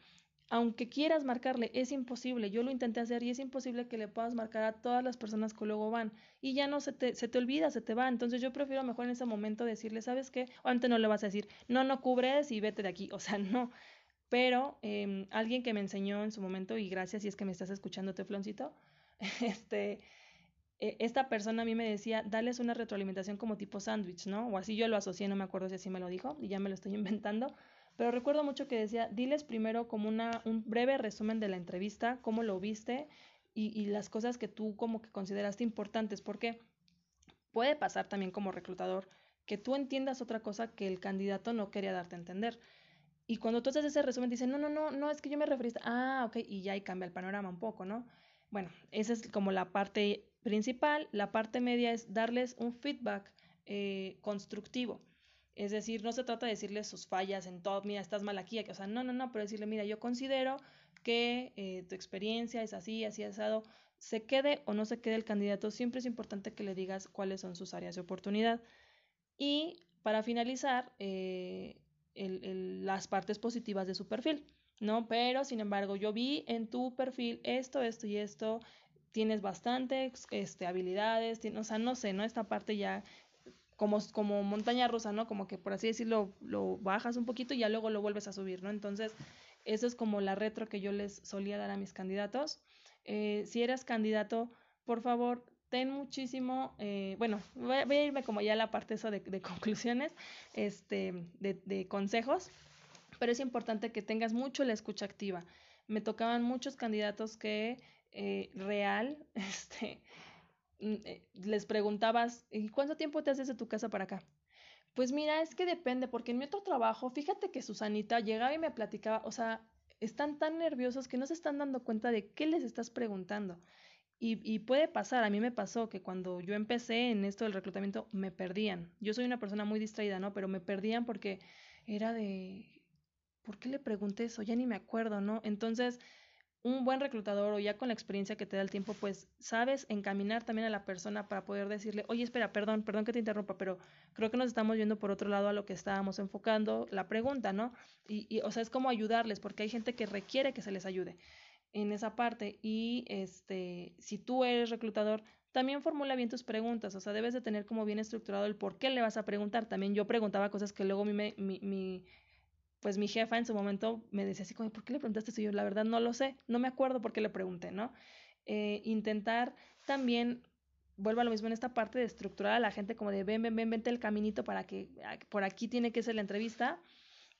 aunque quieras marcarle, es imposible. Yo lo intenté hacer y es imposible que le puedas marcar a todas las personas que luego van. Y ya no se te, se te olvida, se te va. Entonces yo prefiero mejor en ese momento decirle, ¿sabes qué? O antes no le vas a decir, no, no cubres y vete de aquí. O sea, no. Pero eh, alguien que me enseñó en su momento, y gracias si es que me estás escuchando, Tefloncito, este, e, esta persona a mí me decía, dales una retroalimentación como tipo sándwich, ¿no? O así yo lo asocié, no me acuerdo si así me lo dijo, y ya me lo estoy inventando pero recuerdo mucho que decía, diles primero como una, un breve resumen de la entrevista, cómo lo viste y, y las cosas que tú como que consideraste importantes, porque puede pasar también como reclutador que tú entiendas otra cosa que el candidato no quería darte a entender. Y cuando tú haces ese resumen, dicen, no, no, no, no, es que yo me referiste, ah, ok, y ya ahí cambia el panorama un poco, ¿no? Bueno, esa es como la parte principal. La parte media es darles un feedback eh, constructivo. Es decir, no se trata de decirle sus fallas en todo, mira, estás mal aquí, o sea, no, no, no, pero decirle, mira, yo considero que eh, tu experiencia es así, así asado, se quede o no se quede el candidato, siempre es importante que le digas cuáles son sus áreas de oportunidad. Y para finalizar, eh, las partes positivas de su perfil, ¿no? Pero, sin embargo, yo vi en tu perfil esto, esto y esto, tienes bastantes este, habilidades, o sea, no sé, ¿no? Esta parte ya como, como montaña rusa, ¿no? Como que por así decirlo, lo bajas un poquito y ya luego lo vuelves a subir, ¿no? Entonces, eso es como la retro que yo les solía dar a mis candidatos. Eh, si eres candidato, por favor, ten muchísimo, eh, bueno, voy a, irme como ya a la parte esa de, conclusiones, este, de, consejos, pero es importante que tengas mucho la escucha activa. Me tocaban muchos candidatos que eh, real, este, les preguntabas, ¿y cuánto tiempo te haces de tu casa para acá? Pues mira, es que depende, porque en mi otro trabajo, fíjate que Susanita llegaba y me platicaba, o sea, están tan nerviosos que no se están dando cuenta de qué les estás preguntando. Y, y, puede pasar, a mí me pasó que cuando yo empecé en esto del reclutamiento me perdían. Yo soy una persona muy distraída, ¿no? Pero me perdían porque era de, ¿por qué le pregunté eso? Ya ni me acuerdo, ¿no? Entonces, un buen reclutador o ya con la experiencia que te da el tiempo, pues sabes encaminar también a la persona para poder decirle, oye, espera, perdón, perdón que te interrumpa, pero creo que nos estamos viendo por otro lado a lo que estábamos enfocando la pregunta, ¿no? Y, y o sea, es como ayudarles, porque hay gente que requiere que se les ayude en esa parte. Y este, si tú eres reclutador, también formula bien tus preguntas, o sea, debes de tener como bien estructurado el por qué le vas a preguntar. También yo preguntaba cosas que luego mi, mi, mi pues mi jefa en su momento me decía así como, ¿por qué le preguntaste eso? yo, la verdad, no lo sé, no me acuerdo por qué le pregunté, ¿no? Eh, intentar también, vuelvo a lo mismo en esta parte de estructurar a la gente como de, ven, ven, ven, vente el caminito para que por aquí tiene que ser la entrevista.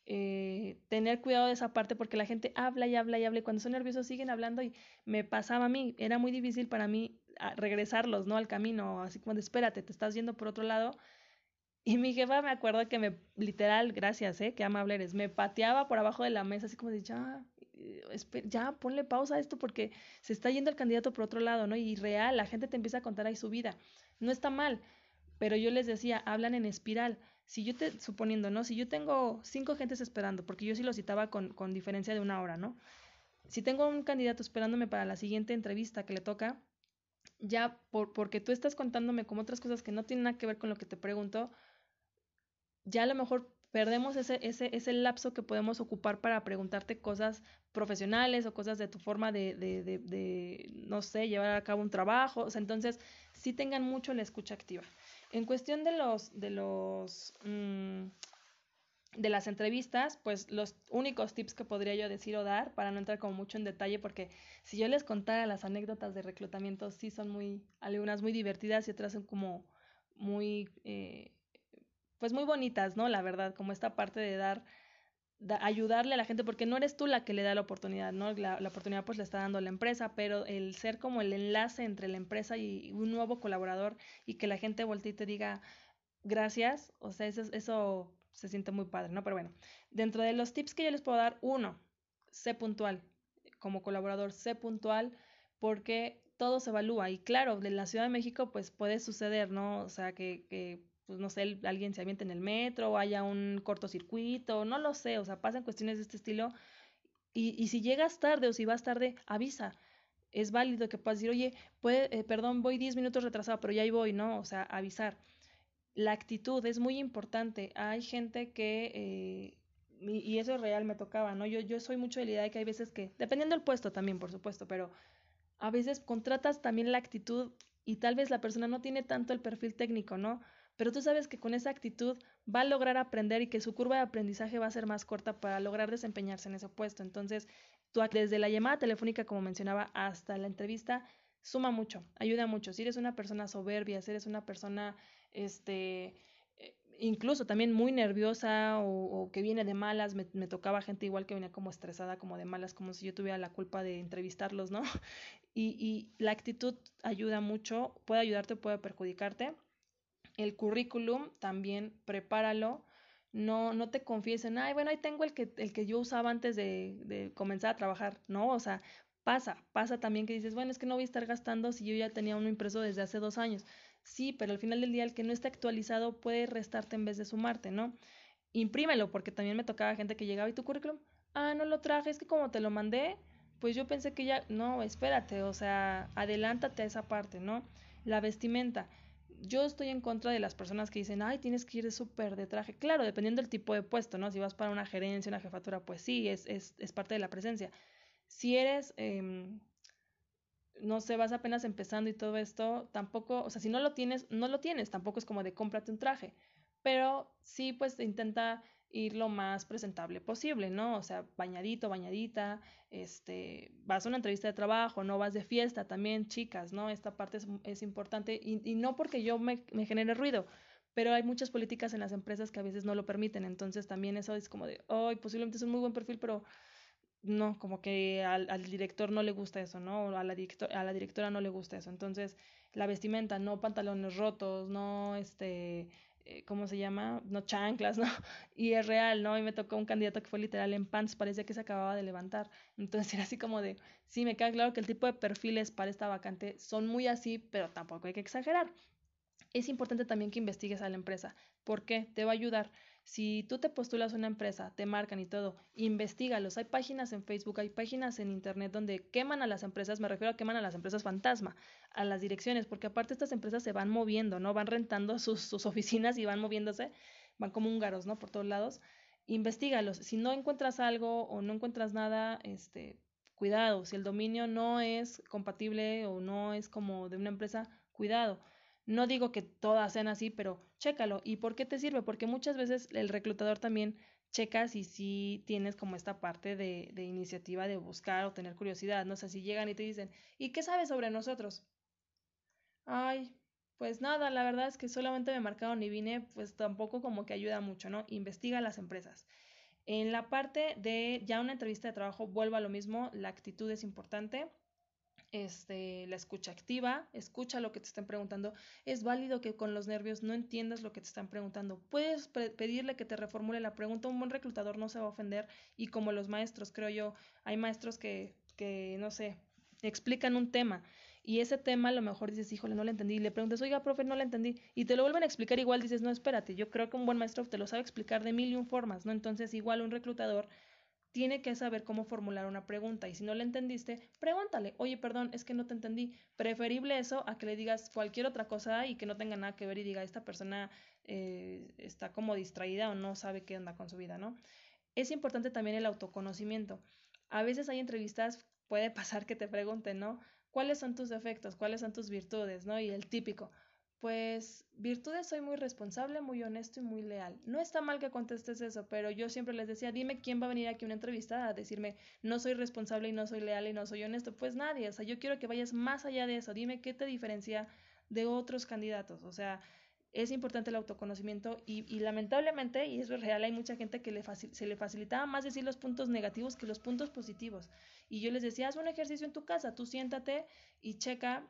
Eh, tener cuidado de esa parte porque la gente habla y habla y habla y cuando son nerviosos siguen hablando y me pasaba a mí, era muy difícil para mí regresarlos, ¿no? Al camino, así como de, espérate, te estás yendo por otro lado y mi jefa me acuerdo que me, literal, gracias, ¿eh? Qué amable eres, me pateaba por abajo de la mesa, así como de, ya, eh, ya, ponle pausa a esto porque se está yendo el candidato por otro lado, ¿no? Y real, la gente te empieza a contar ahí su vida. No está mal, pero yo les decía, hablan en espiral. Si yo te, suponiendo, ¿no? Si yo tengo cinco gentes esperando, porque yo sí lo citaba con, con diferencia de una hora, ¿no? Si tengo un candidato esperándome para la siguiente entrevista que le toca, ya por, porque tú estás contándome como otras cosas que no tienen nada que ver con lo que te pregunto, ya a lo mejor perdemos ese, ese, ese lapso que podemos ocupar para preguntarte cosas profesionales o cosas de tu forma de, de, de, no sé, llevar a cabo un trabajo. O entonces, sí tengan mucho la escucha activa. En cuestión de los, de los, mmm, de las entrevistas, pues los únicos tips que podría yo decir o dar, para no entrar como mucho en detalle, porque si yo les contara las anécdotas de reclutamiento, sí son muy, algunas muy divertidas y otras son como muy... Eh, pues muy bonitas, ¿no? La verdad, como esta parte de dar, ayudarle a la gente, porque no eres tú la que le da la oportunidad, ¿no? La, la, oportunidad pues le está dando la empresa, pero el ser como el enlace entre la empresa y un nuevo colaborador y que la gente voltee y te diga gracias, o sea, eso, se siente muy padre, ¿no? Pero bueno, dentro de los tips que yo les puedo dar, uno, sé puntual, como colaborador, sé puntual, porque todo se evalúa y claro, en la Ciudad de México pues puede suceder, ¿no? O sea, que pues no sé, alguien se aviente en el metro o haya un cortocircuito, no lo sé, o sea, pasan cuestiones de este estilo. Y, y si llegas tarde o si vas tarde, avisa. Es válido que puedas decir, oye, puede, eh, perdón, voy 10 minutos retrasado, pero ya ahí voy, ¿no? O sea, avisar. La actitud es muy importante. Hay gente que, eh, y, eso es real, me tocaba, ¿no? Yo, yo soy mucho de la idea de que hay veces que, dependiendo del puesto también, por supuesto, pero a veces contratas también la actitud y tal vez la persona no tiene tanto el perfil técnico, ¿no? Pero tú sabes que con esa actitud va a lograr aprender y que su curva de aprendizaje va a ser más corta para lograr desempeñarse en ese puesto. Entonces, tú desde la llamada telefónica, como mencionaba, hasta la entrevista, suma mucho, ayuda mucho. Si eres una persona soberbia, si eres una persona, este, eh, incluso también muy nerviosa o, que viene de malas, me, me, tocaba gente igual que venía como estresada, como de malas, como si yo tuviera la culpa de entrevistarlos, ¿no? Y, y la actitud ayuda mucho, puede ayudarte, puede perjudicarte el currículum también prepáralo. No, no te confiesen, ay, bueno, ahí tengo el que, el que yo usaba antes de, de comenzar a trabajar. No, o sea, pasa, pasa también que dices, bueno, es que no voy a estar gastando si yo ya tenía uno impreso desde hace dos años. Sí, pero al final del día el que no está actualizado puede restarte en vez de sumarte, ¿no? Imprímelo, porque también me tocaba gente que llegaba y tu currículum, ah, no lo traje, es que como te lo mandé, pues yo pensé que ya, no, espérate, o sea, adelántate a esa parte, ¿no? La vestimenta yo estoy en contra de las personas que dicen, ay, tienes que ir súper de traje. Claro, dependiendo del tipo de puesto, ¿no? Si vas para una gerencia, una jefatura, pues sí, es, es, es parte de la presencia. Si eres, eh, no sé, vas apenas empezando y todo esto, tampoco, o sea, si no lo tienes, no lo tienes, tampoco es como de cómprate un traje. Pero sí, pues intenta ir lo más presentable posible, ¿no? O sea, bañadito, bañadita, este, vas a una entrevista de trabajo, no vas de fiesta también, chicas, ¿no? Esta parte es, importante y, y, no porque yo me, me genere ruido, pero hay muchas políticas en las empresas que a veces no lo permiten, entonces también eso es como de, hoy posiblemente es un muy buen perfil, pero no, como que al, al, director no le gusta eso, ¿no? O a la, a la directora no le gusta eso. Entonces, la vestimenta, no pantalones rotos, no, este, eh, ¿cómo se llama? No chanclas, ¿no? Y es real, ¿no? Y me tocó un candidato que fue literal en pants, parecía que se acababa de levantar. Entonces era así como de, sí, me queda claro que el tipo de perfiles para esta vacante son muy así, pero tampoco hay que exagerar. Es importante también que investigues a la empresa. ¿Por qué? Te va a ayudar. Si tú te postulas a una empresa, te marcan y todo, investigalos. Hay páginas en Facebook, hay páginas en Internet donde queman a las empresas, me refiero a queman a las empresas fantasma, a las direcciones, porque aparte estas empresas se van moviendo, ¿no? Van rentando sus, sus oficinas y van moviéndose, van como húngaros, ¿no? Por todos lados. Investígalos. Si no encuentras algo o no encuentras nada, este, cuidado. Si el dominio no es compatible o no es como de una empresa, cuidado no digo que todas sean así, pero chécalo. ¿Y por qué te sirve? Porque muchas veces el reclutador también checa si sí tienes como esta parte de, de iniciativa de buscar o tener curiosidad, ¿no? sé, si llegan y te dicen, ¿y qué sabes sobre nosotros? Ay, pues nada, la verdad es que solamente me marcaron y vine, pues tampoco como que ayuda mucho, ¿no? Investiga las empresas. En la parte de ya una entrevista de trabajo, vuelvo a lo mismo, la actitud es importante este, la escucha activa, escucha lo que te están preguntando. Es válido que con los nervios no entiendas lo que te están preguntando. Puedes pedirle que te reformule la pregunta. Un buen reclutador no se va a ofender. Y como los maestros, creo yo, hay maestros que, que no sé, explican un tema y ese tema a lo mejor dices, híjole, no lo entendí, y le preguntas, oiga, profe, no lo entendí, y te lo vuelven a explicar igual, dices, no, espérate, yo creo que un buen maestro te lo sabe explicar de mil y un formas, ¿no? Entonces, igual un reclutador tiene que saber cómo formular una pregunta y si no le entendiste, pregúntale, oye, perdón, es que no te entendí. Preferible eso a que le digas cualquier otra cosa y que no tenga nada que ver y diga, esta persona eh, está como distraída o no sabe qué onda con su vida, ¿no? Es importante también el autoconocimiento. A veces hay entrevistas, puede pasar que te pregunten, ¿no? ¿Cuáles son tus defectos? ¿Cuáles son tus virtudes? ¿No? Y el típico, pues virtudes soy muy responsable, muy honesto y muy leal. No está mal que contestes eso, pero yo siempre les decía, dime quién va a venir aquí a una entrevista a decirme, no soy responsable y no soy leal y no soy honesto. Pues nadie, o sea, yo quiero que vayas más allá de eso. Dime qué te diferencia de otros candidatos. O sea, es importante el autoconocimiento y, lamentablemente, y eso es real, hay mucha gente que le se le facilitaba más decir los puntos negativos que los puntos positivos. Y yo les decía, haz un ejercicio en tu casa, tú siéntate y checa,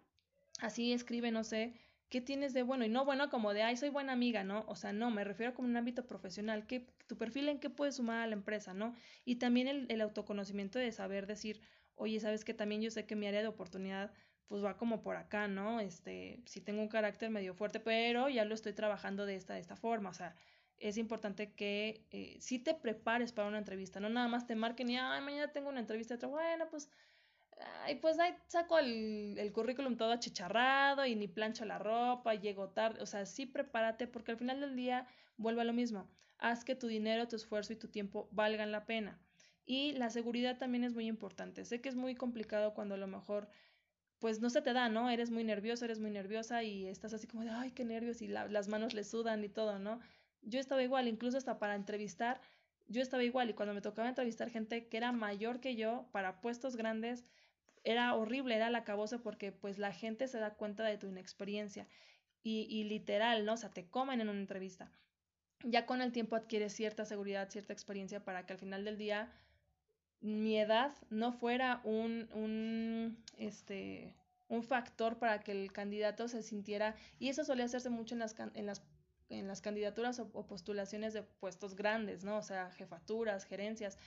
así escribe, no sé, ¿qué tienes de bueno? Y no bueno como de, ay, soy buena amiga, ¿no? O sea, no, me refiero como un ámbito profesional, ¿qué, tu perfil en qué puedes sumar a la empresa, ¿no? Y también el, el autoconocimiento de saber decir, oye, sabes que también yo sé que mi área de oportunidad pues va como por acá, ¿no? Este, sí tengo un carácter medio fuerte, pero ya lo estoy trabajando de esta, de esta forma, o sea, es importante que eh, sí te prepares para una entrevista, no nada más te marquen y, ay, mañana tengo una entrevista de trabajo, bueno, pues y pues ahí saco el, el, currículum todo achicharrado y ni plancho la ropa, llego tarde, o sea, sí prepárate porque al final del día vuelve a lo mismo, haz que tu dinero, tu esfuerzo y tu tiempo valgan la pena. Y la seguridad también es muy importante. Sé que es muy complicado cuando a lo mejor pues no se te da, ¿no? Eres muy nervioso, eres muy nerviosa y estás así como de, ay, qué nervios y las manos le sudan y todo, ¿no? Yo estaba igual, incluso hasta para entrevistar, yo estaba igual y cuando me tocaba entrevistar gente que era mayor que yo para puestos grandes, era horrible, era la cabosa porque pues la gente se da cuenta de tu inexperiencia y, y literal, ¿no? O sea, te comen en una entrevista. Ya con el tiempo adquieres cierta seguridad, cierta experiencia para que al final del día mi edad no fuera un, un, este, un factor para que el candidato se sintiera, y eso solía hacerse mucho en las, en las, en las candidaturas o, o postulaciones de puestos grandes, ¿no? O sea, jefaturas, gerencias,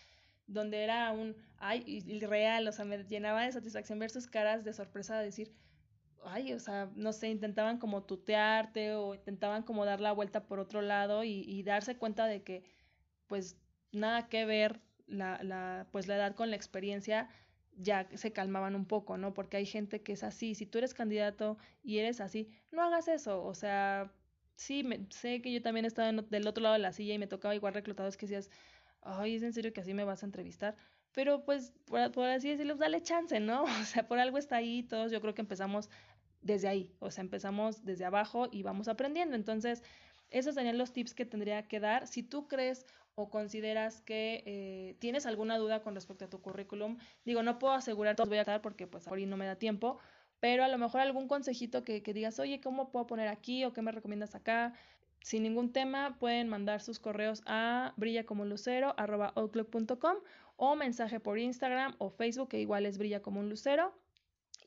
donde era un, ay, y, real, o sea, me llenaba de satisfacción ver sus caras de sorpresa de decir, ay, o sea, no sé, intentaban como tutearte o intentaban como dar la vuelta por otro lado y, y darse cuenta de que, pues, nada que ver la, la, pues, la edad con la experiencia, ya se calmaban un poco, ¿no? Porque hay gente que es así, si tú eres candidato y eres así, no hagas eso, o sea, sí, me, sé que yo también estaba del otro lado de la silla y me tocaba igual reclutados que decías, ay, es en serio que así me vas a entrevistar. Pero pues, por, por así decirlo, pues, dale chance, ¿no? O sea, por algo está ahí, todos yo creo que empezamos desde ahí, o sea, empezamos desde abajo y vamos aprendiendo. Entonces, esos serían los tips que tendría que dar. Si tú crees o consideras que eh, tienes alguna duda con respecto a tu currículum, digo, no puedo asegurar todos voy a dar porque pues ahora no me da tiempo, pero a lo mejor algún consejito que, que digas, oye, ¿cómo puedo poner aquí o qué me recomiendas acá? Sin ningún tema, pueden mandar sus correos a brillacomunlucero.outlook.com o mensaje por Instagram o Facebook, que igual es brilla como un lucero.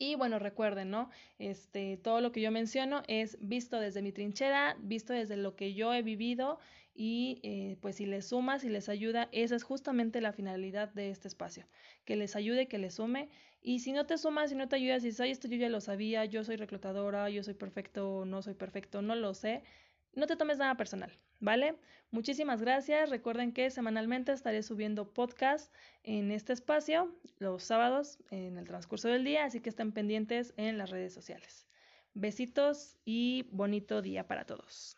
Y bueno, recuerden, ¿no? Este, todo lo que yo menciono es visto desde mi trinchera, visto desde lo que yo he vivido y eh, pues si les suma, si les ayuda, esa es justamente la finalidad de este espacio, que les ayude, que les sume. Y si no te sumas, si no te ayudas, si dices, ay, esto yo ya lo sabía, yo soy reclutadora, yo soy perfecto, no soy perfecto, no lo sé, no te tomes nada personal, ¿vale? Muchísimas gracias. Recuerden que semanalmente estaré subiendo podcast en este espacio los sábados en el transcurso del día, así que estén pendientes en las redes sociales. Besitos y bonito día para todos.